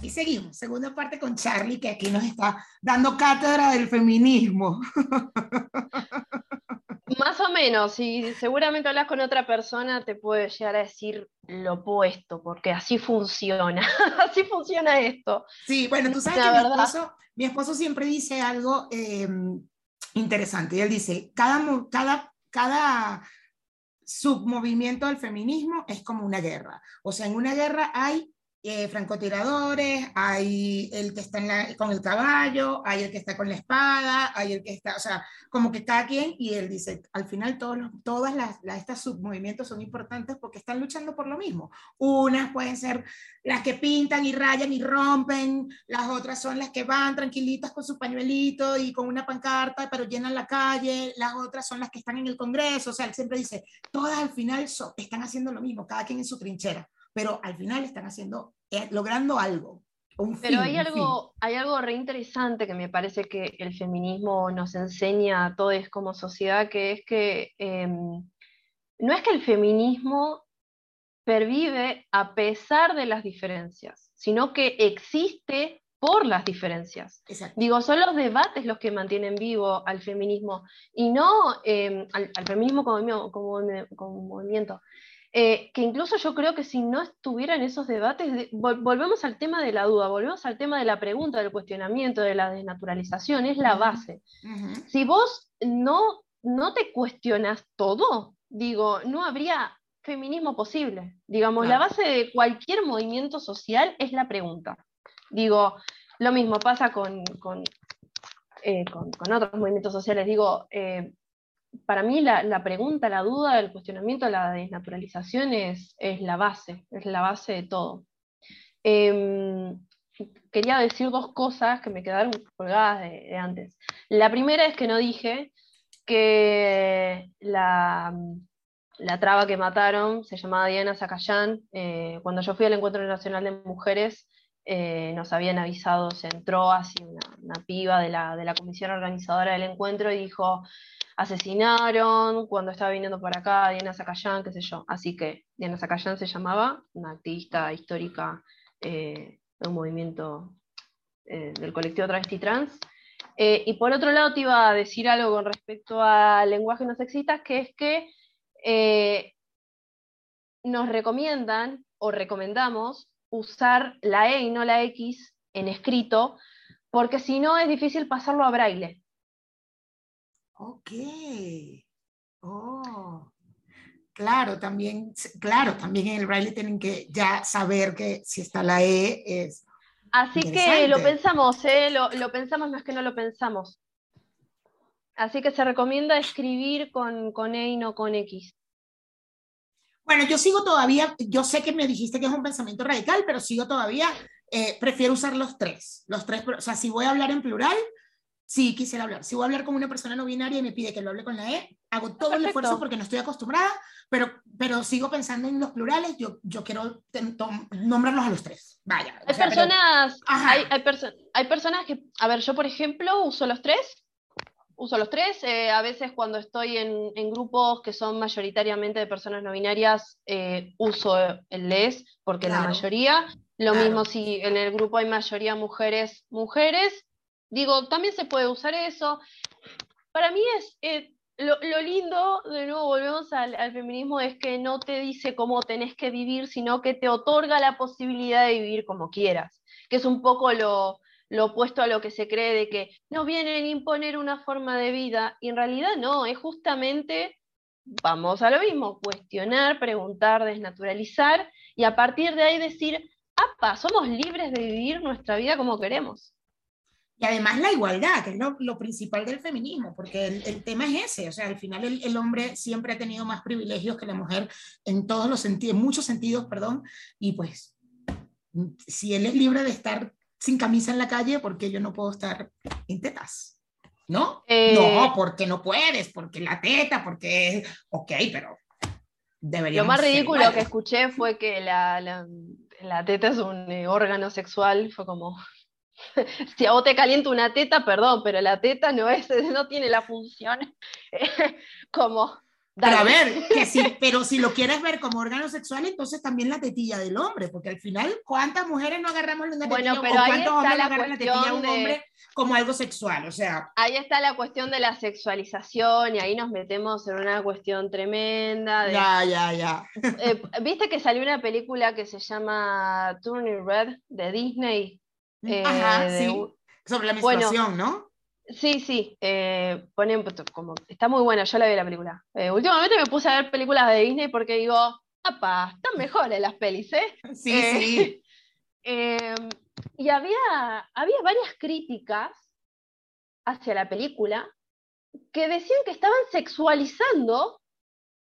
aquí seguimos. Segunda parte con Charlie, que aquí nos está dando cátedra del feminismo. Más o menos, y seguramente hablas con otra persona, te puede llegar a decir lo opuesto, porque así funciona, así funciona esto. Sí, bueno, tú sabes que mi esposo, mi esposo, siempre dice algo em, interesante, y él dice, cada, cada, cada submovimiento del feminismo es como una guerra. O sea, en una guerra hay eh, francotiradores, hay el que está con el caballo, hay el que está con la espada, hay el que está, o sea, como que cada quien, y él dice, al final todos todas las, estas submovimientos son importantes porque están luchando por lo mismo. Unas pueden ser las que pintan y rayan y rompen, las otras son las que van tranquilitas con su pañuelito y con una pancarta, pero llenan la calle, las otras son las que están en el Congreso, o sea, él siempre dice, todas al final están haciendo lo mismo, cada quien en su trinchera pero al final están haciendo, eh, logrando algo. pero hay algo, hay algo re interesante que me parece que el feminismo nos enseña a todos como sociedad, que es que em, no es que el feminismo pervive a pesar de las diferencias, sino que existe por las diferencias. Digo, son los debates los que mantienen vivo al feminismo y no em, al, feminismo como, como movimiento. Eh, que incluso yo creo que si no estuvieran esos debates, volvemos al tema de la duda, volvemos al tema de la pregunta, del cuestionamiento, de la desnaturalización, es la base. Si vos no, no te cuestionas todo, digo, no habría feminismo posible. Digamos, la base de cualquier movimiento social es la pregunta. Digo, lo mismo pasa con, con, eh, otros movimientos sociales. Digo, eh, para mí la, pregunta, la duda, el cuestionamiento, la desnaturalización es, la base, es la base de todo. Em, quería decir dos cosas que me quedaron colgadas de, antes. La primera es que no dije que la, la traba que mataron se llamaba Diana Zacayán. Eh, cuando yo fui al Encuentro Nacional de Mujeres, eh, nos habían avisado, se entró así una, piba de la, de la comisión organizadora del encuentro y dijo, asesinaron cuando estaba viniendo por acá Diana Zacayán, qué sé yo. Así que Diana Zacayán se llamaba, una activista histórica eh, de un movimiento eh, del colectivo travesti trans. Eh, y por otro lado te iba a decir algo con respecto al lenguaje no sexista, que es que nos recomiendan o recomendamos usar la E y no la X en escrito, porque si no es difícil pasarlo a braille. Ok. Oh. Claro, también, claro, también en el braille tienen que ya saber que si está la E es. Así que lo pensamos, ¿eh? lo, lo, pensamos más que no lo pensamos. Así que se recomienda escribir con, con E y no con X. Bueno, yo sigo todavía, yo sé que me dijiste que es un pensamiento radical, pero sigo todavía, eh, prefiero usar los tres, los tres, o sea, si voy a hablar en plural, sí quisiera hablar. Si voy a hablar con una persona no binaria y me pide que lo hable con la E, hago todo el esfuerzo porque no estoy acostumbrada, pero, pero sigo pensando en los plurales, yo, yo quiero nombrarlos a los tres. Vaya. Hay personas, hay, hay, hay, personas que, a ver, yo por ejemplo uso los tres, uso los tres, eh, a veces cuando estoy en, en, grupos que son mayoritariamente de personas no binarias, eh, uso el les, porque la mayoría, lo mismo si en el grupo hay mayoría mujeres, mujeres, Digo, también se puede usar eso. Para mí es eh, lo, lindo, de nuevo volvemos al, feminismo, es que no te dice cómo tenés que vivir, sino que te otorga la posibilidad de vivir como quieras, que es un poco lo, lo opuesto a lo que se cree de que no vienen a imponer una forma de vida, y en realidad no, es justamente, vamos a lo mismo, cuestionar, preguntar, desnaturalizar, y a partir de ahí decir, apa, somos libres de vivir nuestra vida como queremos. Y además la igualdad, que es lo, principal del feminismo, porque el, tema es ese, o sea, al final el, hombre siempre ha tenido más privilegios que la mujer en todos los sentidos, en muchos sentidos, perdón, y pues si él es libre de estar sin camisa en la calle, ¿por qué yo no puedo estar en tetas? ¿No? Eh, no, porque no puedes, porque la teta, porque, ok, pero debería Lo más ridículo que escuché fue que la, la, la teta es un eh, órgano sexual, fue como, si a vos te calienta una teta, perdón, pero la teta no, es, no tiene la función como, Pero a ver, que sí, pero si lo quieres ver como órgano sexual, entonces también la tetilla del hombre, porque al final, ¿cuántas mujeres no agarramos una tetilla bueno, pero o cuántos hombres la agarran la tetilla a un hombre como algo sexual? O sea. Ahí está la cuestión de la sexualización, y ahí nos metemos en una cuestión tremenda. ya, ya, ya. Eh, ¿Viste que salió una película que se llama Turning Red de Disney? Ajá, eh, sí. Sobre la menstruación, ¿no? Sí, sí, eh, como, está muy buena, yo la vi la película. Eh, últimamente me puse a ver películas de Disney porque digo, ¡apa! Están mejores las pelis, ¿eh? Sí, sí. Em, y había, había varias críticas hacia la película que decían que estaban sexualizando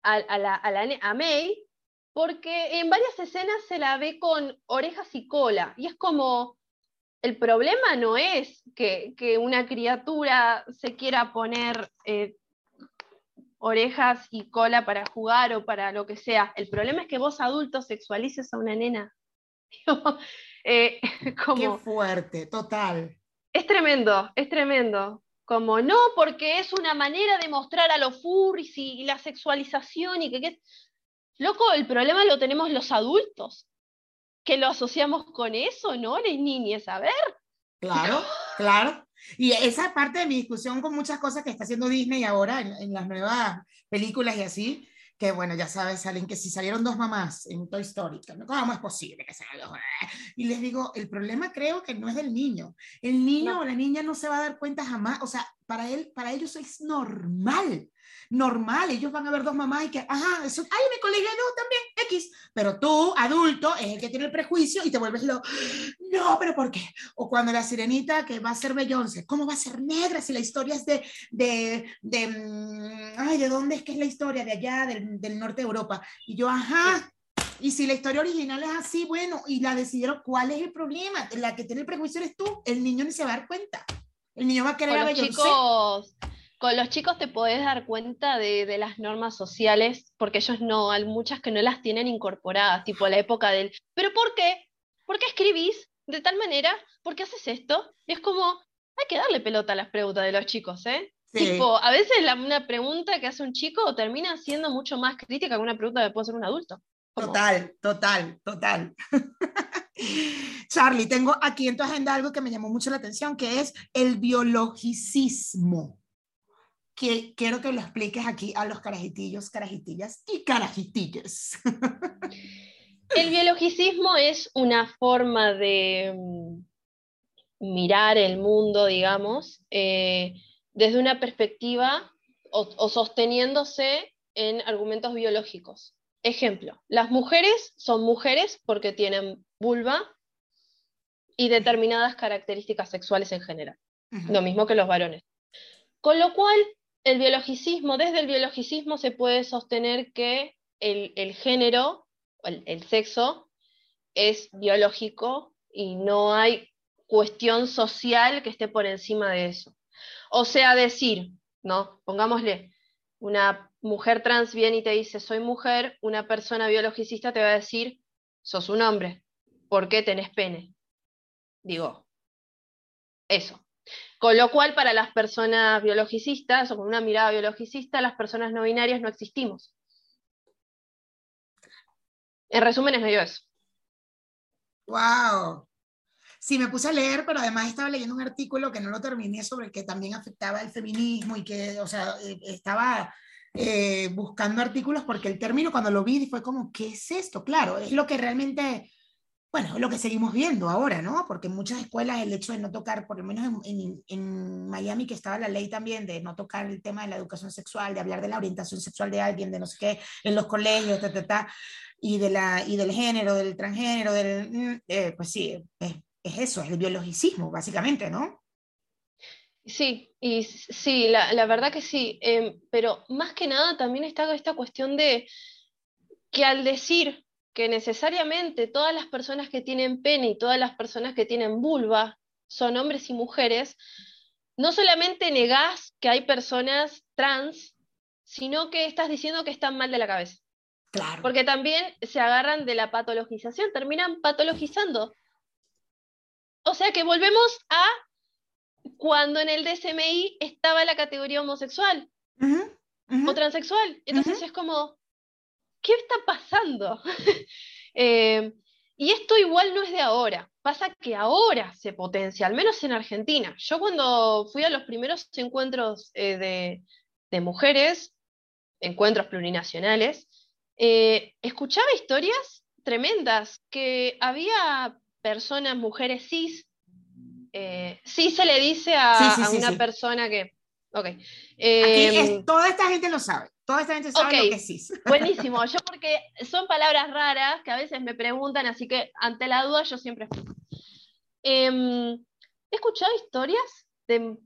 a, la, a, a May porque en varias escenas se la ve con orejas y cola. Y es como, el problema no es que, una criatura se quiera poner eh, orejas y cola para jugar o para lo que sea. El problema es que vos adultos sexualices a una nena. Eh, Qué fuerte, total. Es tremendo, es tremendo. Como no, porque es una manera de mostrar a los furries y, la sexualización y que, que... Loco, el problema lo tenemos los adultos que lo asociamos con eso, ¿no? Las niñas, a ver. Claro, claro. Y esa parte de mi discusión con muchas cosas que está haciendo Disney ahora en, las nuevas películas y así, que bueno, ya sabes, salen que si salieron dos mamás en Toy Story, ¿cómo es posible que salgan dos? Y les digo, el problema creo que no es del niño. El niño o la niña no se va a dar cuenta jamás, o sea, para él, para ellos es normal normal, ellos van a ver dos mamás y que, ajá, eso, ay, mi colegio no, también, X, pero tú, adulto, es el que tiene el prejuicio y te vuelves lo, no, pero ¿por qué? O cuando la sirenita que va a ser Beyoncé, ¿cómo va a ser negra si la historia es de, de, de, mm, ay, ¿de dónde es que es la historia? De allá, del, del norte de Europa. Y yo, ajá, y si la historia original es así, bueno, y la decidieron, ¿cuál es el problema? La que tiene el prejuicio eres tú, el niño ni se va a dar cuenta. El niño va a querer a Beyoncé. Chicos, con los chicos te podés dar cuenta de, las normas sociales, porque ellos no, hay muchas que no las tienen incorporadas, tipo la época del, ¿pero por qué? ¿Por qué escribís de tal manera? ¿Por qué haces esto? Y es como, hay que darle pelota a las preguntas de los chicos, ¿eh? Tipo, a veces la, una pregunta que hace un chico termina siendo mucho más crítica que una pregunta que puede hacer un adulto. Total, total, total. Charlie, tengo aquí en tu agenda algo que me llamó mucho la atención, que es el biologicismo que quiero que lo expliques aquí a los carajitillos, carajitillas y carajitillas. El biologicismo es una forma de mm, mirar el mundo, digamos, eh, desde una perspectiva o, sosteniéndose en argumentos biológicos. Ejemplo, las mujeres son mujeres porque tienen vulva y determinadas características sexuales en general, lo mismo que los varones. Con lo cual, el biologicismo, desde el biologicismo se puede sostener que el, género, el, sexo, es biológico y no hay cuestión social que esté por encima de eso. O sea, decir, ¿no? Pongámosle, una mujer trans viene y te dice, soy mujer, una persona biologicista te va a decir, sos un hombre, ¿por qué tenés pene? Digo, eso. Con lo cual, para las personas biologicistas o con una mirada biologicista, las personas no binarias no existimos. En resumen, es medio eso. ¡Wow! Sí, me puse a leer, pero además estaba leyendo un artículo que no lo terminé sobre el que también afectaba el feminismo y que, o sea, eh, estaba eh, buscando artículos porque el término cuando lo vi fue como, ¿qué es esto? Claro, es lo que realmente bueno, lo que seguimos viendo ahora, ¿no? Porque en muchas escuelas el hecho de no tocar, por lo menos en, Miami, que estaba la ley también de no tocar el tema de la educación sexual, de hablar de la orientación sexual de alguien, de no sé qué, en los colegios, ta, ta, ta, y, de la, y del género, del transgénero, del, mm, eh, pues sí, es, eso, es el biologicismo, básicamente, ¿no? Sí, y sí, la, la verdad que sí, em, pero más que nada también está esta cuestión de que al decir que necesariamente todas las personas que tienen pene y todas las personas que tienen vulva son hombres y mujeres, no solamente negás que hay personas trans, sino que estás diciendo que están mal de la cabeza. Claro. Porque también se agarran de la patologización, terminan patologizando. O sea que volvemos a cuando en el DSMI estaba la categoría homosexual. o transexual. Entonces es como, ¿qué está pasando? Eh, y esto igual no es de ahora, pasa que ahora se potencia, al menos en Argentina. Yo cuando fui a los primeros encuentros de, de mujeres, encuentros plurinacionales, eh, escuchaba historias tremendas, que había personas, mujeres cis, eh, sí se le dice a, una persona que... Ok. Em, toda esta gente lo sabe, toda esta gente sabe lo que es. Buenísimo, yo porque son palabras raras que a veces me preguntan, así que ante la duda yo siempre... Eh, he escuchado historias de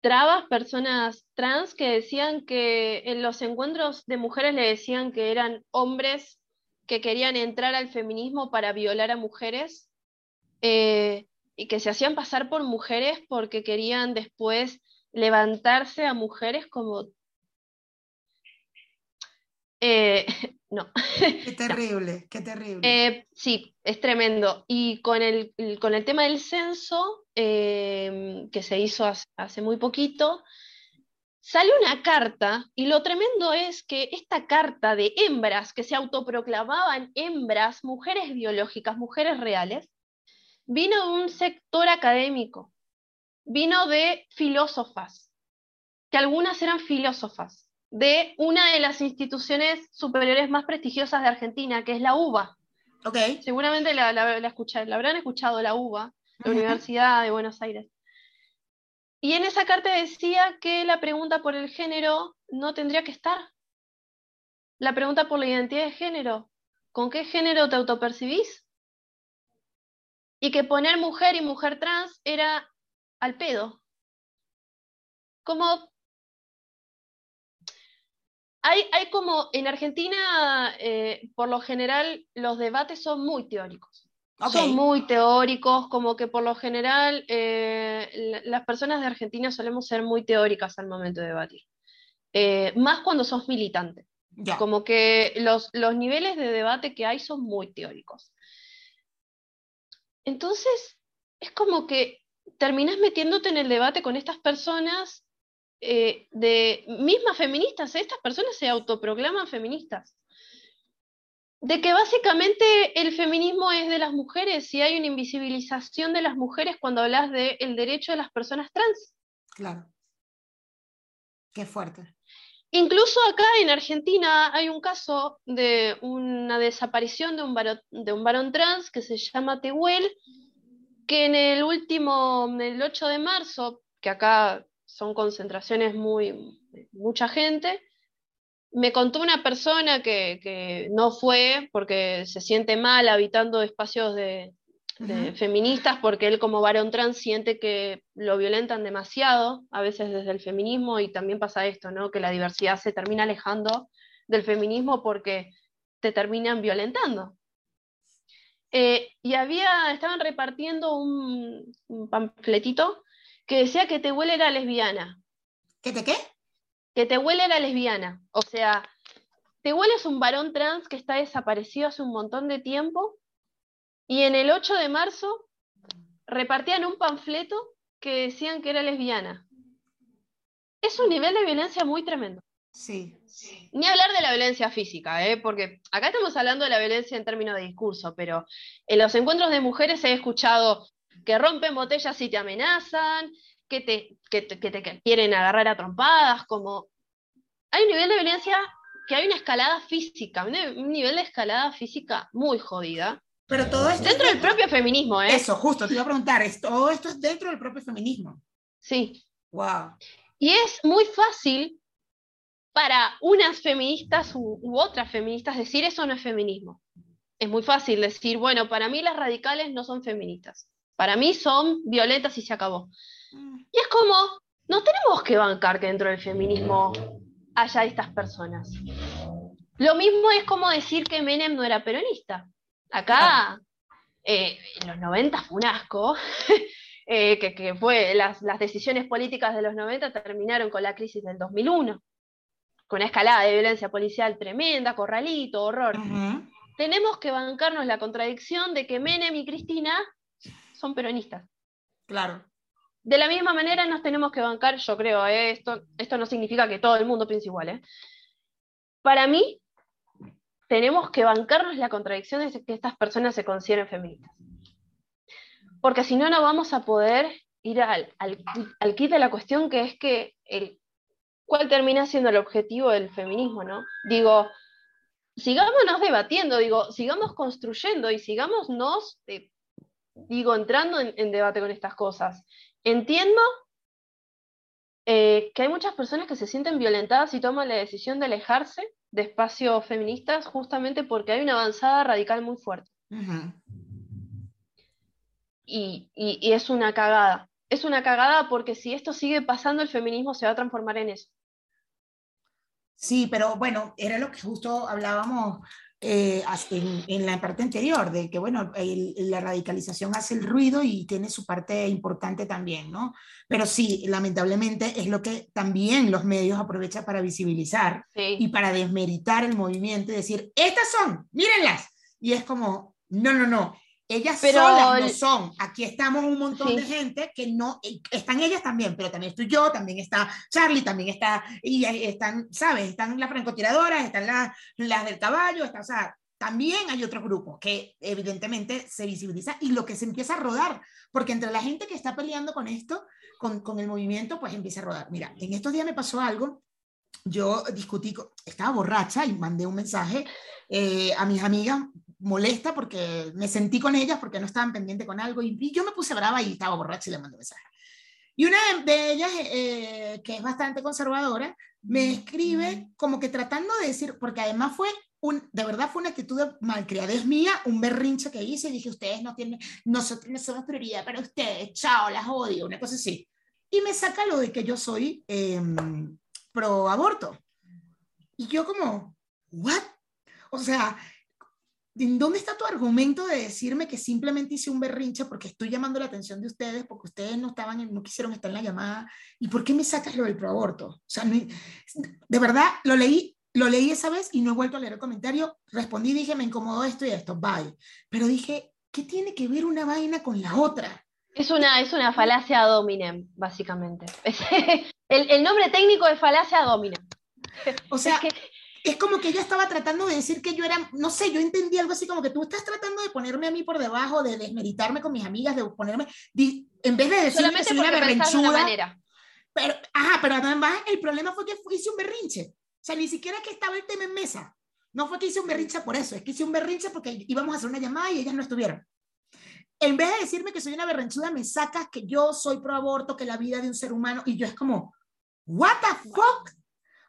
trabas, personas trans que decían que en los encuentros de mujeres le decían que eran hombres que querían entrar al feminismo para violar a mujeres eh, y que se hacían pasar por mujeres porque querían después levantarse a mujeres como... Eh, no. Qué terrible, qué terrible. Eh, sí, es tremendo. Y con el, con el tema del censo, Em, que se hizo hace, muy poquito, sale una carta, y lo tremendo es que esta carta de hembras que se autoproclamaban hembras, mujeres biológicas, mujeres reales, vino de un sector académico, vino de filósofas, que algunas eran filósofas, de una de las instituciones superiores más prestigiosas de Argentina, que es la UBA. Okay. Seguramente la, la, la habrán escuchado, la UBA la Universidad de Buenos Aires. Y en esa carta decía que la pregunta por el género no tendría que estar. La pregunta por la identidad de género, ¿con qué género te autopercibís? Y que poner mujer y mujer trans era al pedo. Como hay, hay, como en Argentina, eh, por lo general, los debates son muy teóricos. Son muy teóricos, como que por lo general eh, las personas de Argentina solemos ser muy teóricas al momento de debatir. Eh, más cuando sos militante. Como que los, los niveles de debate que hay son muy teóricos. Entonces, es como que terminas metiéndote en el debate con estas personas eh, de mismas feministas. Estas personas se autoproclaman feministas de que básicamente el feminismo es de las mujeres y hay una invisibilización de las mujeres cuando hablas del el derecho de las personas trans. Claro. Qué fuerte. Incluso acá en Argentina hay un caso de una desaparición de un varón, de un varón trans que se llama Tehuel, que en el último, el 8 de marzo, que acá son concentraciones muy, mucha gente, me contó una persona que, no fue porque se siente mal habitando espacios de, feministas porque él como varón trans siente que lo violentan demasiado, a veces desde el feminismo, y también pasa esto, ¿no? que la diversidad se termina alejando del feminismo porque te terminan violentando. Eh, y había, estaban repartiendo un, un, panfletito que decía que Tehuel era lesbiana. ¿Qué te qué? que Tehuel era lesbiana. O sea, Tehuel es un varón trans que está desaparecido hace un montón de tiempo y en el 8 de marzo repartían un panfleto que decían que era lesbiana. Es un nivel de violencia muy tremendo. Sí. Ni hablar de la violencia física, ¿eh? porque acá estamos hablando de la violencia en términos de discurso, pero en los encuentros de mujeres he escuchado que rompen botellas y te amenazan, que te, que te, quieren agarrar a trompadas, como hay un nivel de violencia que hay una escalada física, un nivel de escalada física muy jodida. Pero todo esto dentro del propio feminismo, ¿eh? Eso, justo, te iba a preguntar, todo esto es dentro del propio feminismo. Sí. Wow. Y es muy fácil para unas feministas u, u, otras feministas decir eso no es feminismo. Es muy fácil decir, bueno, para mí las radicales no son feministas. Para mí son violetas y se acabó. Y es como, no tenemos que bancar que dentro del feminismo haya estas personas. Lo mismo es como decir que Menem no era peronista. Acá, eh, en los 90 fue un asco, eh, que, fue las, decisiones políticas de los 90 terminaron con la crisis del 2001, con una escalada de violencia policial tremenda, corralito, horror. Tenemos que bancarnos la contradicción de que Menem y Cristina son peronistas. Claro. de la misma manera nos tenemos que bancar, yo creo, ¿eh? esto, esto no significa que todo el mundo piense igual. ¿eh? Para mí, tenemos que bancarnos la contradicción de que estas personas se consideren feministas. Porque si no, no vamos a poder ir al, al, al kit de la cuestión, que es que el, cuál termina siendo el objetivo del feminismo, ¿no? Digo, sigámonos debatiendo, digo, sigamos construyendo y sigámonos, eh, digo, entrando en, debate con estas cosas. Entiendo eh, que hay muchas personas que se sienten violentadas y toman la decisión de alejarse de espacios feministas justamente porque hay una avanzada radical muy fuerte. y, es una cagada. Es una cagada porque si esto sigue pasando, el feminismo se va a transformar en eso. Sí, pero bueno, era lo que justo hablábamos eh, en, la parte anterior, de que, bueno, la radicalización hace el ruido y tiene su parte importante también, ¿no? Pero sí, lamentablemente es lo que también los medios aprovechan para visibilizar y para desmeritar el movimiento y decir, estas son, mírenlas. Y es como, no, no, no, ellas pero, solas no son. Aquí estamos un montón de gente que no, eh, están ellas también, pero también estoy yo, también está Charlie, también está, y están, ¿sabes? Están las francotiradoras, están las, las del caballo, está, o sea, también hay otro grupo que evidentemente se visibiliza y lo que se empieza a rodar, porque entre la gente que está peleando con esto, con, con el movimiento, pues empieza a rodar. Mira, en estos días me pasó algo, yo discutí, estaba borracha y mandé un mensaje eh, a mis amigas molesta porque me sentí con ellas porque no estaban pendientes con algo y, yo me puse brava y estaba borracha y le mandé mensaje. Y una de ellas, eh, que es bastante conservadora, me escribe como que tratando de decir, porque además fue un, de verdad fue una actitud de malcriadez mía, un berrinche que hice y dije, ustedes no tienen, nosotros no somos prioridad para ustedes, chao, las odio, una cosa así. Y me saca lo de que yo soy em, pro aborto. Y yo como, ¿what? O sea, ¿en dónde está tu argumento de decirme que simplemente hice un berrinche porque estoy llamando la atención de ustedes, porque ustedes no estaban, no quisieron estar en la llamada? ¿Y por qué me sacas lo del proaborto? O sea, de verdad, lo leí, lo leí esa vez y no he vuelto a leer el comentario. Respondí, dije, me incomodó esto y esto, bye. Pero dije, ¿qué tiene que ver una vaina con la otra? Es una, es una falacia dominem, básicamente. el, el, nombre técnico es falacia dominem. O sea, que es como que ella estaba tratando de decir que yo era, no sé, yo entendí algo así como que tú estás tratando de ponerme a mí por debajo, de desmeritarme con mis amigas, de ponerme, en vez de decir que soy una berrinchuda. pero, ajá, pero además el problema fue que hice un berrinche. O sea, ni siquiera que estaba el tema en mesa. No fue que hice un berrinche por eso, es que hice un berrinche porque íbamos a hacer una llamada y ellas no estuvieron. En vez de decirme que soy una berrinchuda, me sacas que yo soy pro aborto, que la vida de un ser humano, y yo es como, ¿What the fuck?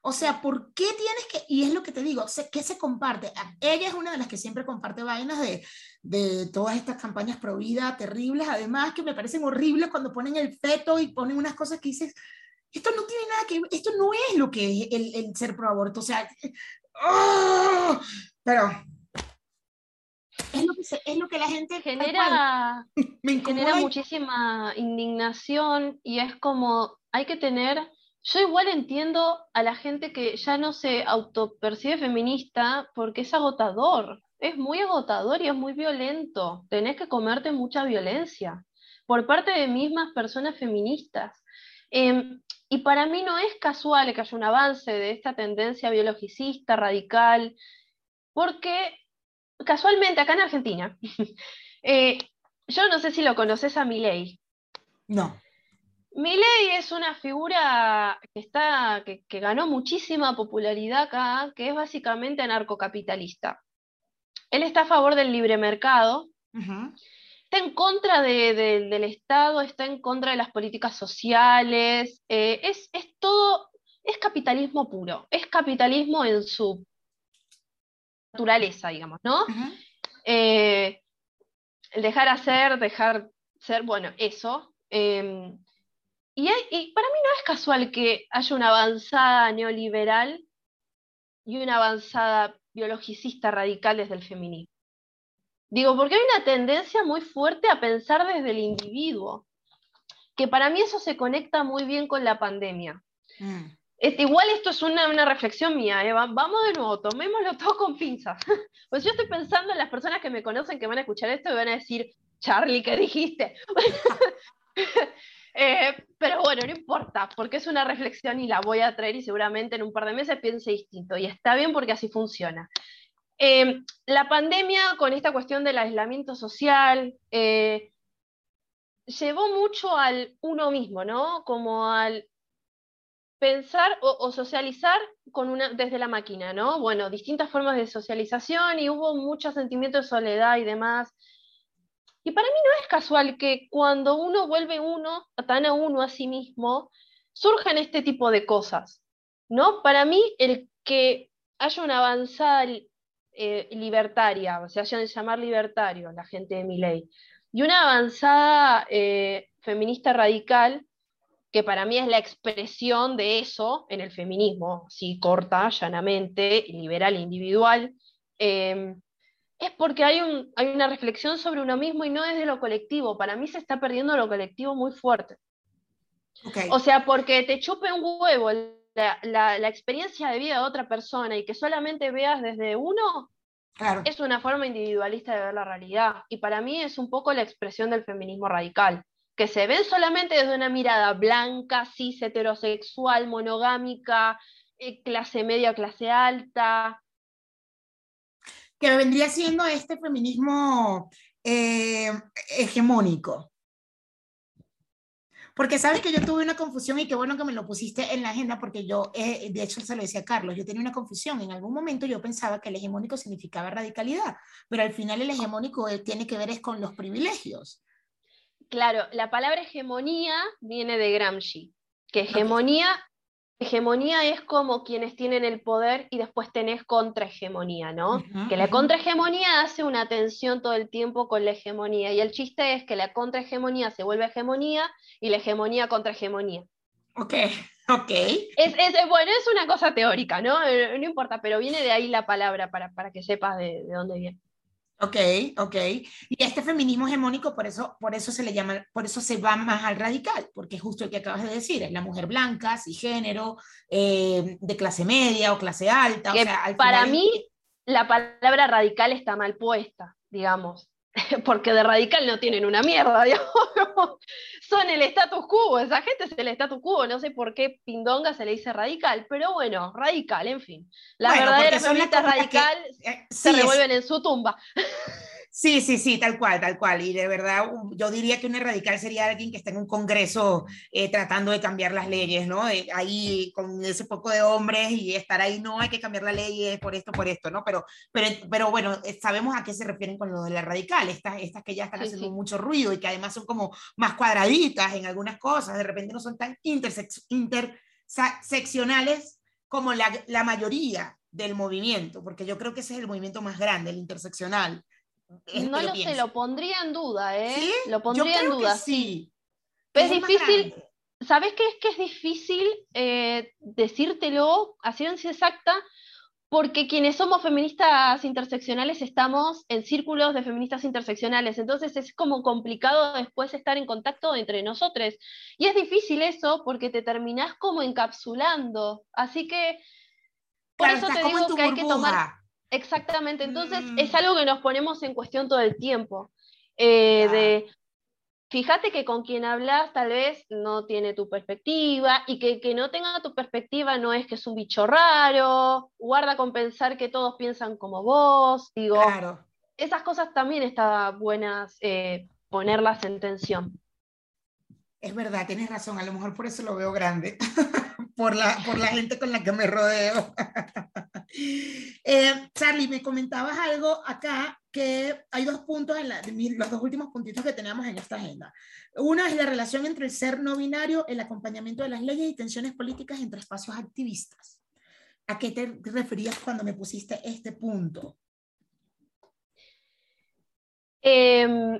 O sea, ¿por qué tienes que.? Y es lo que te digo, ¿qué se comparte? Ella es una de las que siempre comparte vainas de, de todas estas campañas pro vida terribles, además que me parecen horribles cuando ponen el feto y ponen unas cosas que dices, esto no tiene nada que esto no es lo que es el, el ser pro aborto. O sea, ¡oh! pero es lo, que es lo que la gente genera, genera muchísima indignación y es como hay que tener yo igual entiendo a la gente que ya no se autopercibe feminista porque es agotador, es muy agotador y es muy violento. Tenés que comerte mucha violencia por parte de mismas personas feministas. Em, y para mí no es casual que haya un avance de esta tendencia biologicista, radical, porque casualmente acá en Argentina, eh, yo no sé si lo conoces a Milei. No. Milei es una figura que, está, que, ganó muchísima popularidad acá, que es básicamente anarcocapitalista. Él está a favor del libre mercado, está en contra del Estado, está en contra de las políticas sociales, eh, es, todo, es capitalismo puro, es capitalismo en su naturaleza, digamos, ¿no? Eh, el dejar hacer, dejar ser, bueno, eso. Em, y, para mí no es casual que haya una avanzada neoliberal y una avanzada biologicista radical desde el feminismo. Digo, porque hay una tendencia muy fuerte a pensar desde el individuo, que para mí eso se conecta muy bien con la pandemia. Mm. igual esto es una, reflexión mía, Eva. vamos de nuevo, tomémoslo todo con pinzas. pues yo estoy pensando en las personas que me conocen que van a escuchar esto y van a decir, Charlie, ¿qué dijiste? Bueno, no importa, porque es una reflexión y la voy a traer y seguramente en un par de meses piense distinto. Y está bien porque así funciona. Eh, la pandemia con esta cuestión del aislamiento social eh, llevó mucho al uno mismo, ¿no? Como al pensar o, socializar con una, desde la máquina, ¿no? Bueno, distintas formas de socialización y hubo mucho sentimiento de soledad y demás. Y para mí no es casual que cuando uno vuelve uno, tan a uno a sí mismo, surjan este tipo de cosas, ¿no? Para mí el que haya una avanzada eh, libertaria, o se hayan llamar libertario la gente de mi ley, y una avanzada eh, feminista radical, que para mí es la expresión de eso en el feminismo, si corta, llanamente, liberal, individual, em, es porque hay, un, hay una reflexión sobre uno mismo y no desde lo colectivo. Para mí se está perdiendo lo colectivo muy fuerte. O sea, porque te chupe un huevo la, la, experiencia de vida de otra persona y que solamente veas desde uno, es una forma individualista de ver la realidad. Y para mí es un poco la expresión del feminismo radical, que se ven solamente desde una mirada blanca, cis, heterosexual, monogámica, eh, clase media, clase alta. Que vendría siendo este feminismo eh, hegemónico. Porque sabes que yo tuve una confusión y qué bueno que me lo pusiste en la agenda porque yo, eh, de hecho, se lo decía a Carlos, yo tenía una confusión. En algún momento yo pensaba que el hegemónico significaba radicalidad, pero al final el hegemónico eh, tiene que ver es con los privilegios. Claro, la palabra hegemonía viene de Gramsci, que hegemonía hegemonía es como quienes tienen el poder y después tenés contrahegemonía, ¿no? que la contrahegemonía hace una tensión todo el tiempo con la hegemonía y el chiste es que la contrahegemonía se vuelve hegemonía y la hegemonía contrahegemonía. Ok, ok. Es, bueno, es una cosa teórica, ¿no? No importa, pero viene de ahí la palabra para, para que sepas de dónde viene. Ok, ok. Y este feminismo hegemónico, por eso, por eso se le llama, por eso se va más al radical, porque es justo el que acabas de decir, es la mujer blanca, cisgénero, eh, de clase media o clase alta. para mí, la palabra radical está mal puesta, digamos. porque de radical no tienen una mierda, son el status quo, esa gente es el status quo, no sé por qué Pindonga se le dice radical, pero bueno, radical, en fin. La verdadera feminista radical eh, se revuelven en su tumba. Sí, sí, sí, tal cual, tal cual. Y de verdad, yo diría que un radical sería alguien que está en un congreso eh, tratando de cambiar las leyes, ¿no? Eh, ahí con ese poco de hombres y estar ahí, no hay que cambiar la ley por esto, por esto, ¿no? Pero, pero, pero bueno, eh, sabemos a qué se refieren con lo de la radical, estas, estas que ya están haciendo mucho ruido y que además son como más cuadraditas en algunas cosas, de repente no son tan interseccionales como la, la mayoría del movimiento, porque yo creo que ese es el movimiento más grande, el interseccional no lo, sé, lo pondría en duda, ¿eh? Lo pondría en duda, sí. es, difícil, ¿sabes qué es que es difícil eh, decírtelo a ciencia exacta? Porque quienes somos feministas interseccionales estamos en círculos de feministas interseccionales, entonces es como complicado después estar en contacto entre nosotros. Y es difícil eso porque te terminás como encapsulando. Así que por eso te digo que hay que tomar Exactamente, entonces es mm. algo que nos ponemos en cuestión todo el tiempo. Eh, de, fíjate que con quien hablas tal vez no tiene tu perspectiva y que que no tenga tu perspectiva no es que es un bicho raro, guarda con pensar que todos piensan como vos, digo, esas cosas también está buenas eh, ponerlas en tensión. Es verdad, tienes razón, a lo mejor por eso lo veo grande, por, la, por la gente con la que me rodeo. eh, Charlie, me comentabas algo acá que hay dos puntos, en los dos últimos puntitos que tenemos en esta agenda. Uno es la relación entre el ser no binario, el acompañamiento de las leyes y tensiones políticas entre espacios activistas. ¿A qué te referías cuando me pusiste este punto? Eh,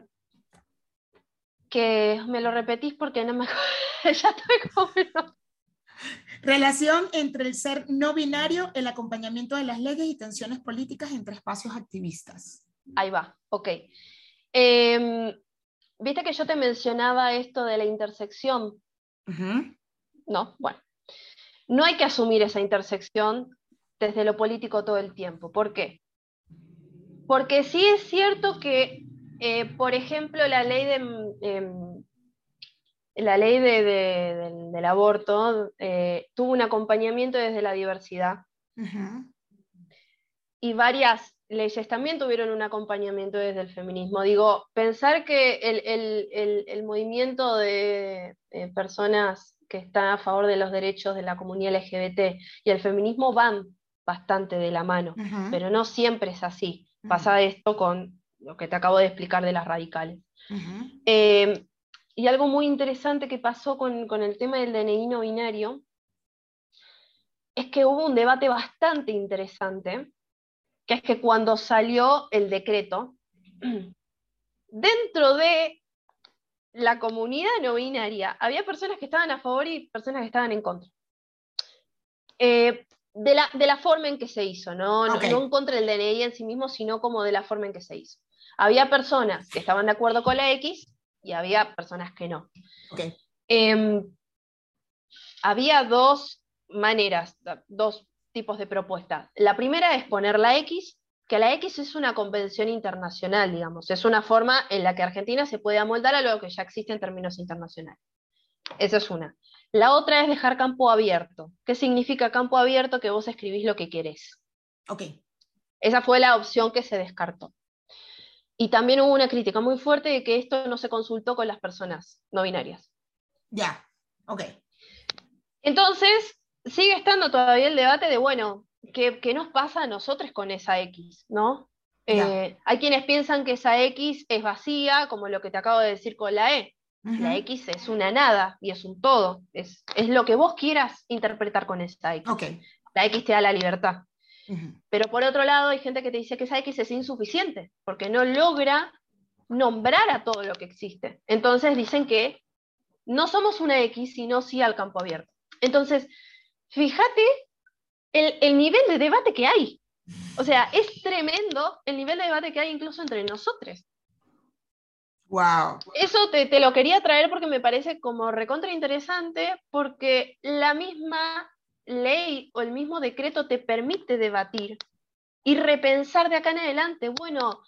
que me lo repetís porque no me ya estoy como... Relación entre el ser no binario, el acompañamiento de las leyes y tensiones políticas entre espacios activistas. Ahí va, ok. Em, viste que yo te mencionaba esto de la intersección. No, bueno. No hay que asumir esa intersección desde lo político todo el tiempo. ¿Por qué? Porque sí es cierto que eh, por ejemplo, la ley de, em, la ley del, aborto eh, tuvo un acompañamiento desde la diversidad. Y varias leyes también tuvieron un acompañamiento desde el feminismo. Digo, pensar que el, movimiento de personas que están a favor de los derechos de la comunidad LGBT y el feminismo van bastante de la mano, pero no siempre es así. Pasa esto con lo que te acabo de explicar de las radicales. Eh, y algo muy interesante que pasó con, con el tema del DNI no binario es que hubo un debate bastante interesante, que es que cuando salió el decreto, dentro de la comunidad no binaria había personas que estaban a favor y personas que estaban en contra. Eh, de, la, de, la, forma en que se hizo, ¿no? No, en contra del DNI en sí mismo, sino como de la forma en que se hizo. Había personas que estaban de acuerdo con la X y había personas que no. Em, había dos maneras, dos tipos de propuestas. La primera es poner la X que la X es una convención internacional, digamos, es una forma en la que Argentina se puede amoldar a lo que ya existe en términos internacionales. Esa es una. La otra es dejar campo abierto. ¿Qué significa campo abierto? Que vos escribís lo que querés. Ok. Esa fue la opción que se descartó. Y también hubo una crítica muy fuerte de que esto no se consultó con las personas no binarias. Ya, ok. Entonces, sigue estando todavía el debate de, bueno, ¿qué, nos pasa a nosotros con esa X? ¿no? Eh, hay quienes piensan que esa X es vacía, como lo que te acabo de decir con la E. La X es una nada y es un todo. Es, es, lo que vos quieras interpretar con esa X. La X te da la libertad. Pero por otro lado, hay gente que te dice que esa X es insuficiente, porque no logra nombrar a todo lo que existe. Entonces dicen que no somos una X, sino sí al campo abierto. Entonces, fíjate el, nivel de debate que hay. O sea, es tremendo el nivel de debate que hay incluso entre nosotros. Wow. Eso te, te, lo quería traer porque me parece como recontra interesante, porque la misma ley o el mismo decreto te permite debatir y repensar de acá en adelante. Bueno,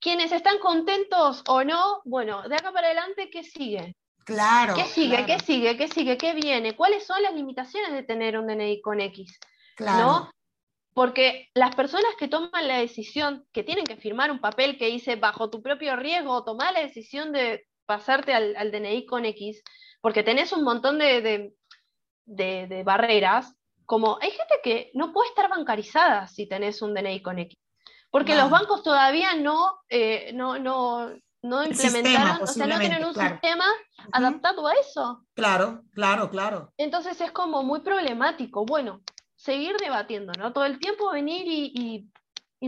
quienes están contentos o no, bueno, de acá para adelante, ¿qué sigue? Claro. ¿Qué sigue? ¿Qué sigue? ¿Qué sigue? ¿Qué viene? ¿Cuáles son las limitaciones de tener un DNI con X? Claro. Porque las personas que toman la decisión, que tienen que firmar un papel que dice bajo tu propio riesgo, tomar la decisión de pasarte al, DNI con X, porque tenés un montón de, de, barreras, como hay gente que no puede estar bancarizada si tenés un DNI con X, porque los bancos todavía no, eh, no, no, no implementaron, o sea, no tienen un sistema adaptado a eso. Claro, claro, claro. Entonces es como muy problemático. Bueno, seguir debatiendo, ¿no? Todo el tiempo venir y,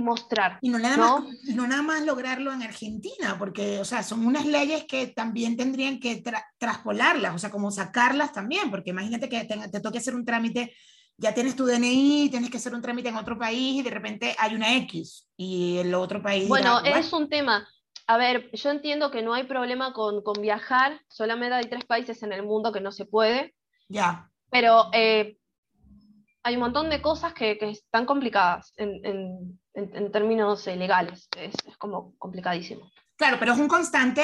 mostrar. Y no nada, Más, no nada más lograrlo en Argentina, porque, o sea, son unas leyes que también tendrían que traspolarlas, o sea, como sacarlas también, porque imagínate que te, te toque hacer un trámite ya tienes tu DNI, tienes que hacer un trámite en otro país y de repente hay una X y el otro país. Bueno, es un tema. A ver, yo entiendo que no hay problema con, viajar, solamente hay tres países en el mundo que no se puede. Ya. Pero eh, hay un montón de cosas que, están complicadas en, términos eh, legales. Es, como complicadísimo. Claro, pero es un constante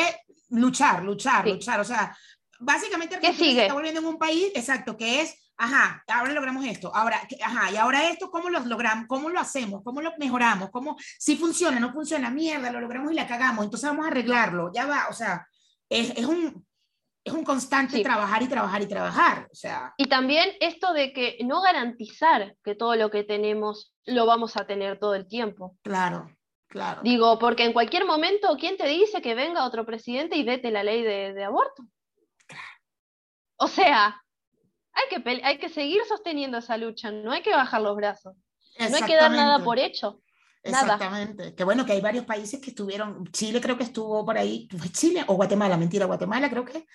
luchar, luchar, luchar. O sea, básicamente ¿Qué sigue? se está volviendo en un país, exacto, que es ajá, ahora logramos esto, ahora, ajá, y ahora esto, ¿cómo lo logramos? ¿Cómo lo hacemos? ¿Cómo lo mejoramos? ¿Cómo, si funciona, no funciona, mierda, lo logramos y la cagamos, entonces vamos a arreglarlo, ya va, o sea, es, es un, es un constante trabajar y trabajar y trabajar, o sea. Y también esto de que no garantizar que todo lo que tenemos lo vamos a tener todo el tiempo. Claro. Claro. Digo, porque en cualquier momento, ¿quién te dice que venga otro presidente y vete la ley de, de aborto? O sea, hay que, hay que seguir sosteniendo esa lucha, no hay que bajar los brazos. No hay que dar nada por hecho. Exactamente. Que bueno, que hay varios países que estuvieron, Chile creo que estuvo por ahí, Chile o Guatemala, mentira, Guatemala creo que,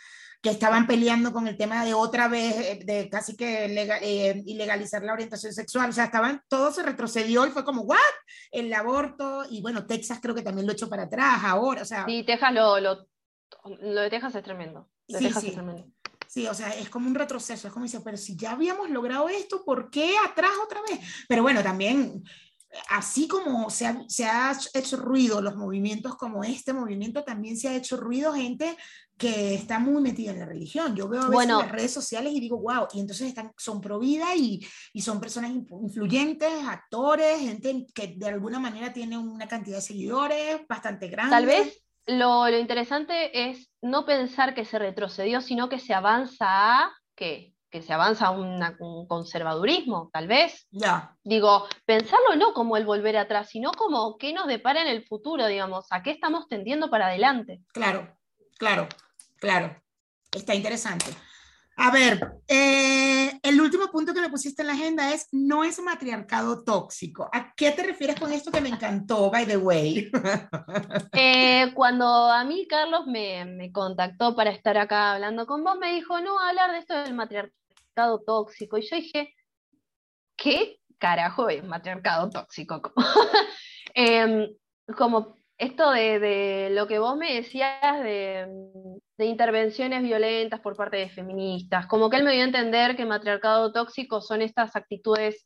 que estaban peleando con el tema de otra vez, de casi que eh, ilegalizar la orientación sexual, o sea, estaban, todo se retrocedió y fue como, ¿what? El aborto, y bueno, Texas creo que también lo echó para atrás ahora, o sea. Sí, Texas lo, lo, lo de Texas es tremendo. Lo de Texas Es tremendo. Sí, o sea, es como un retroceso, es como dice, pero si ya habíamos logrado esto, ¿por qué atrás otra vez? Pero bueno, también así como se ha, se ha, hecho ruido los movimientos como este movimiento, también se ha hecho ruido gente que está muy metida en la religión. Yo veo a veces las redes sociales y digo, wow, y entonces están, son pro vida y, y, son personas influyentes, actores, gente que de alguna manera tiene una cantidad de seguidores bastante grande. Tal vez lo, lo interesante es no pensar que se retrocedió, sino que se avanza a qué? Que se avanza a un conservadurismo, tal vez. Ya. Digo, pensarlo no como el volver atrás, sino como qué nos depara en el futuro, digamos, a qué estamos tendiendo para adelante. Claro, claro, claro. Está interesante. A ver, eh, el último punto que me pusiste en la agenda es no es matriarcado tóxico. ¿A qué te refieres con esto que me encantó, by the way? Eh, cuando a mí Carlos me, me, contactó para estar acá hablando con vos, me dijo, no, hablar de esto del matriarcado tóxico. Y yo dije, ¿qué carajo es matriarcado tóxico? Em, como esto de, lo que vos me decías de, intervenciones violentas por parte de feministas, como que él me dio a entender que matriarcado tóxico son estas actitudes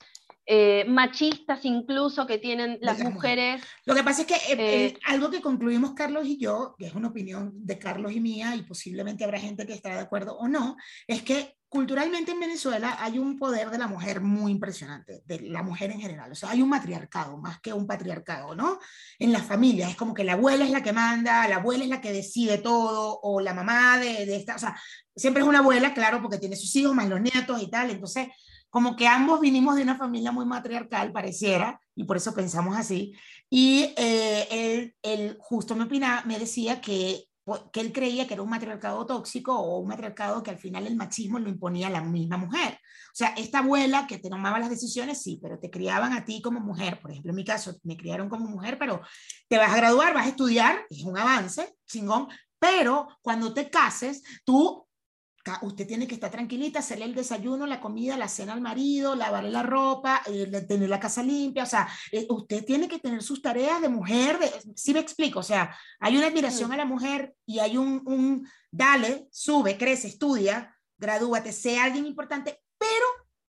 eh, machistas incluso que tienen las mujeres. Lo que pasa es que eh, eh, algo que concluimos Carlos y yo, que es una opinión de Carlos y mía, y posiblemente habrá gente que estará de acuerdo o no, es que culturalmente en Venezuela hay un poder de la mujer muy impresionante, de la mujer en general. O sea, hay un matriarcado más que un patriarcado, ¿no? En la familia es como que la abuela es la que manda, la abuela es la que decide todo, o la mamá de, de esta, o sea, siempre es una abuela, claro, porque tiene sus hijos más los nietos y tal. Entonces, como que ambos vinimos de una familia muy matriarcal, pareciera, y por eso pensamos así. Y eh, él, él, justo me opinaba, me decía que que él creía que era un matriarcado tóxico o un matriarcado que al final el machismo lo imponía la misma mujer. O sea, esta abuela que te tomaba las decisiones, sí, pero te criaban a ti como mujer. Por ejemplo, en mi caso, me criaron como mujer, pero te vas a graduar, vas a estudiar, es un avance, chingón, pero cuando te cases, tú usted tiene que estar tranquilita, hacerle el desayuno, la comida, la cena al marido, lavarle la ropa, eh, tener la casa limpia, o sea, eh, usted tiene que tener sus tareas de mujer, sí me explico, o sea, hay una admiración a la mujer y hay un, un, dale, sube, crece, estudia, gradúate, sea alguien importante, pero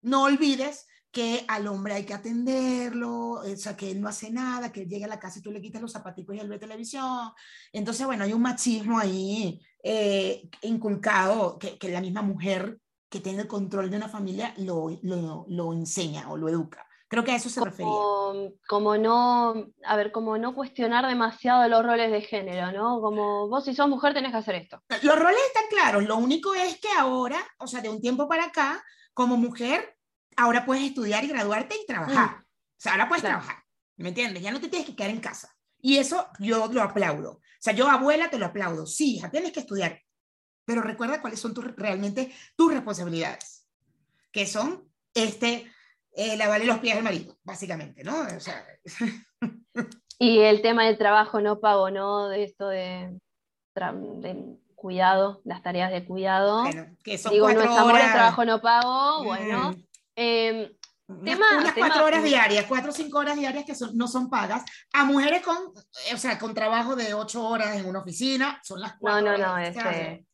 no olvides que al hombre hay que atenderlo, o sea, que él no hace nada, que él llega a la casa y tú le quitas los zapaticos y él ve televisión. Entonces, bueno, hay un machismo ahí eh, inculcado que, que, la misma mujer que tiene el control de una familia lo, lo, lo enseña o lo educa. Creo que a eso se refería. Como no, a ver, como no cuestionar demasiado los roles de género, ¿no? Como vos si sos mujer tenés que hacer esto. Los roles están claros, lo único es que ahora, o sea, de un tiempo para acá, como mujer ahora puedes estudiar y graduarte y trabajar. Mm. O sea, ahora puedes trabajar, ¿me entiendes? Ya no te tienes que quedar en casa. Y eso yo lo aplaudo. O sea, yo abuela te lo aplaudo. Sí, hija, tienes que estudiar. Pero recuerda cuáles son tus, realmente tus responsabilidades. Que son este, eh, lavarle los pies al marido, básicamente, ¿no? O sea... y el tema del trabajo no pago, ¿no? De esto de, de cuidado, las tareas de cuidado. Bueno, que son Digo, no es amor, el trabajo no pago, bueno. Mm. Eh, unas, cuatro horas diarias, cuatro o cinco horas diarias que no son pagas, a mujeres con, o sea, con trabajo de ocho horas en una oficina, son las cuatro No, no, no, este...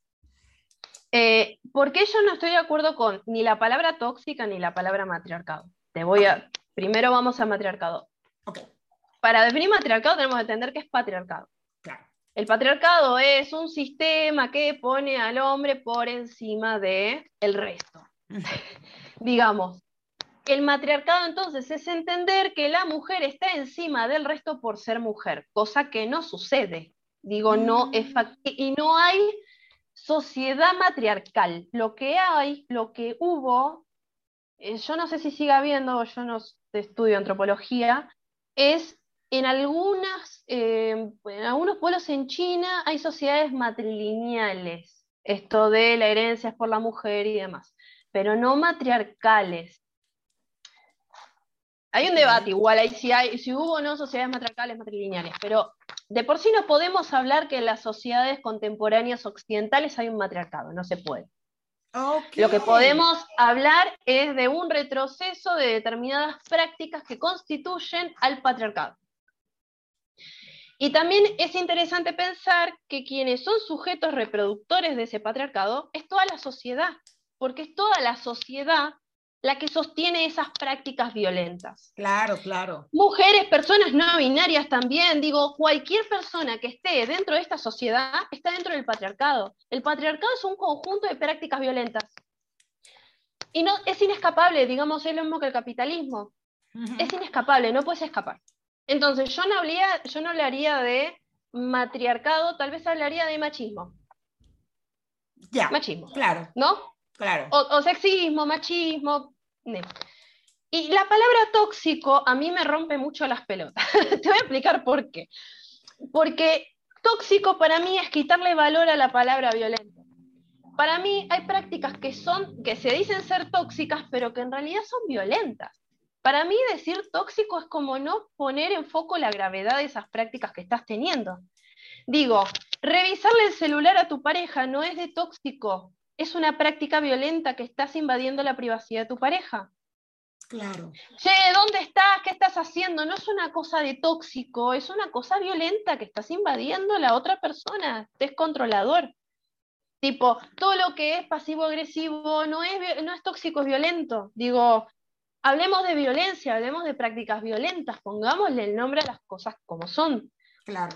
Eh, porque yo no estoy de acuerdo con ni la palabra tóxica ni la palabra matriarcado. Te voy a, primero vamos a matriarcado. Okay. Para definir matriarcado tenemos que entender que es patriarcado. Claro. El patriarcado es un sistema que pone al hombre por encima de el resto digamos. El matriarcado entonces es entender que la mujer está encima del resto por ser mujer, cosa que no sucede. Digo, no es mm. y no hay sociedad matriarcal. Lo que hay, lo que hubo, eh, yo no sé si sigue habiendo, yo no estudio antropología, es en algunas, eh, en algunos pueblos en China hay sociedades matrilineales, esto de la herencia es por la mujer y demás pero no matriarcales. Hay un debate igual ahí si, hay, si hubo o no sociedades matriarcales, matrilineales, pero de por sí no podemos hablar que en las sociedades contemporáneas occidentales hay un matriarcado, no se puede. Lo que podemos hablar es de un retroceso de determinadas prácticas que constituyen al patriarcado. Y también es interesante pensar que quienes son sujetos reproductores de ese patriarcado es toda la sociedad porque es toda la sociedad la que sostiene esas prácticas violentas. Claro, claro. Mujeres, personas no binarias también, digo, cualquier persona que esté dentro de esta sociedad está dentro del patriarcado. El patriarcado es un conjunto de prácticas violentas. Y no, es inescapable, digamos, es lo mismo que el capitalismo. Es inescapable, no puedes escapar. Entonces, yo no, hablaría, yo no hablaría de matriarcado, tal vez hablaría de machismo. Ya. Machismo. Claro. ¿No? Claro. O, sexismo, machismo. Y la palabra tóxico a mí me rompe mucho las pelotas. Te voy a explicar por qué. Porque tóxico para mí es quitarle valor a la palabra violento. Para mí hay prácticas que son, que se dicen ser tóxicas, pero que en realidad son violentas. Para mí decir tóxico es como no poner en foco la gravedad de esas prácticas que estás teniendo. Digo, revisarle el celular a tu pareja no es de tóxico, es una práctica violenta que estás invadiendo la privacidad de tu pareja. Claro. Che, ¿dónde estás? ¿Qué estás haciendo? No es una cosa de tóxico, es una cosa violenta que estás invadiendo a la otra persona, es controlador. Tipo, todo lo que es pasivo-agresivo no es, no es tóxico, es violento. Digo, hablemos de violencia, hablemos de prácticas violentas, pongámosle el nombre a las cosas como son. Claro.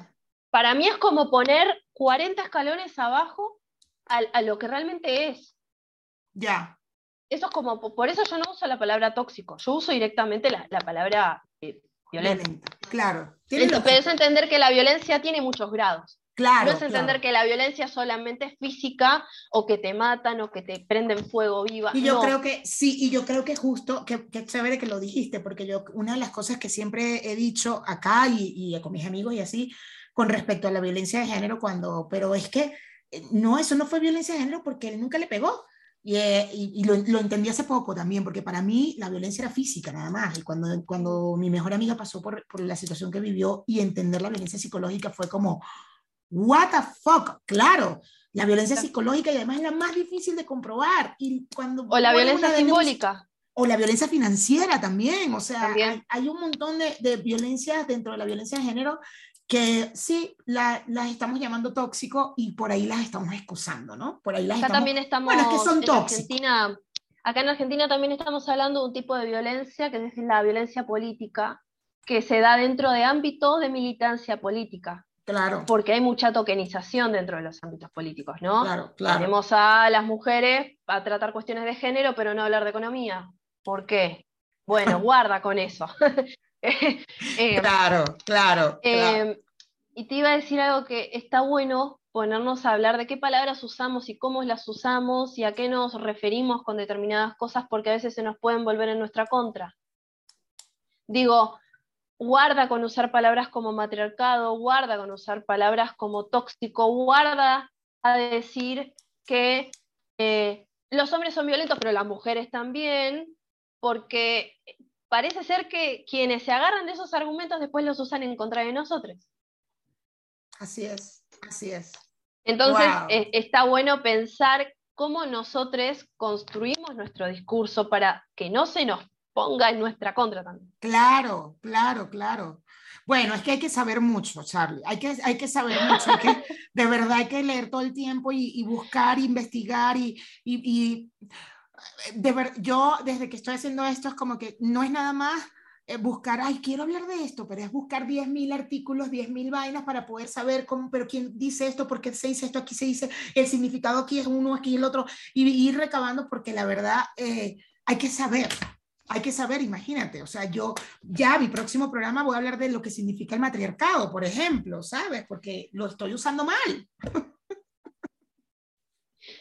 Para mí es como poner 40 escalones abajo a, lo que realmente es. Ya. Eso es como, por eso yo no uso la palabra tóxico, yo uso directamente la, palabra eh, violenta. Claro. Pero es entender que la violencia tiene muchos grados. Claro, no es entender que la violencia solamente es física o que te matan o que te prenden fuego viva. Y yo creo que sí, y yo creo que justo, que, que chévere que lo dijiste, porque yo una de las cosas que siempre he dicho acá y, y con mis amigos y así, con respecto a la violencia de género, cuando, pero es que no, eso no fue violencia de género porque él nunca le pegó. Y, eh, y, lo, lo, entendí hace poco también, porque para mí la violencia era física nada más. Y cuando, cuando mi mejor amiga pasó por, por la situación que vivió y entender la violencia psicológica fue como, what the fuck, claro. La violencia psicológica y además es la más difícil de comprobar. Y cuando o la violencia simbólica. O la violencia financiera también. O sea, hay, hay, un montón de, de violencias dentro de la violencia de género que sí, las estamos llamando tóxico y por ahí las estamos excusando, ¿no? Por ahí las acá estamos... también estamos... Bueno, es que son tóxicos. Argentina, acá en Argentina también estamos hablando de un tipo de violencia que es la violencia política, que se da dentro de ámbitos de militancia política. Claro. Porque hay mucha tokenización dentro de los ámbitos políticos, ¿no? Claro, claro. Tenemos a las mujeres a tratar cuestiones de género, pero no hablar de economía. ¿Por qué? Bueno, guarda con eso. Eh, claro, claro, eh, y te iba a decir algo que está bueno ponernos a hablar de qué palabras usamos y cómo las usamos y a qué nos referimos con determinadas cosas, porque a veces se nos pueden volver en nuestra contra. Digo, guarda con usar palabras como matriarcado, guarda con usar palabras como tóxico, guarda a decir que eh, los hombres son violentos, pero las mujeres también, porque parece ser que quienes se agarran de esos argumentos después los usan en contra de nosotros. Así es, así es. Entonces, e, está bueno pensar cómo nosotros construimos nuestro discurso para que no se nos ponga en nuestra contra también. Claro, claro, claro. Bueno, es que hay que saber mucho, Charlie. Hay que, hay que saber mucho. que, de verdad hay que leer todo el tiempo y, buscar, investigar y, y de ver, yo desde que estoy haciendo esto es como que no es nada más eh, buscar, ay, quiero hablar de esto, pero es buscar 10.000 artículos, 10.000 vainas para poder saber cómo, pero quién dice esto, por qué se dice esto, aquí se dice, el significado aquí es uno, aquí el otro, y, ir recabando porque la verdad eh, hay que saber, hay que saber, imagínate, o sea, yo ya mi próximo programa voy a hablar de lo que significa el matriarcado, por ejemplo, ¿sabes? Porque lo estoy usando mal.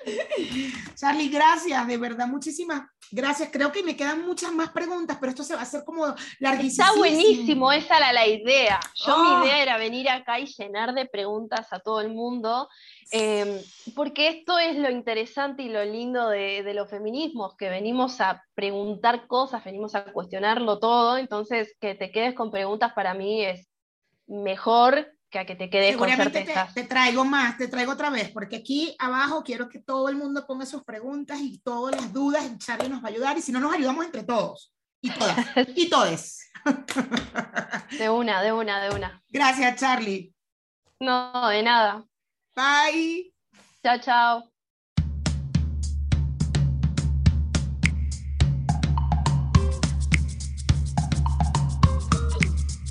Charlie, gracias, de verdad, muchísimas gracias. Creo que me quedan muchas más preguntas, pero esto se va a hacer como larguísimo. Está buenísimo, esa era la idea. Yo mi oh. idea era venir acá y llenar de preguntas a todo el mundo, em, porque esto es lo interesante y lo lindo de, de los feminismos, que venimos a preguntar cosas, venimos a cuestionarlo todo, entonces que te quedes con preguntas para mí es mejor que a que te quede Seguramente te, traigo más, te traigo otra vez, porque aquí abajo quiero que todo el mundo ponga sus preguntas y todas las dudas, y Charlie nos va a ayudar, y si no, nos ayudamos entre todos, y todas, y todes. De una, de una, de una. Gracias, Charlie. No, de nada. Bye. Chao, chao.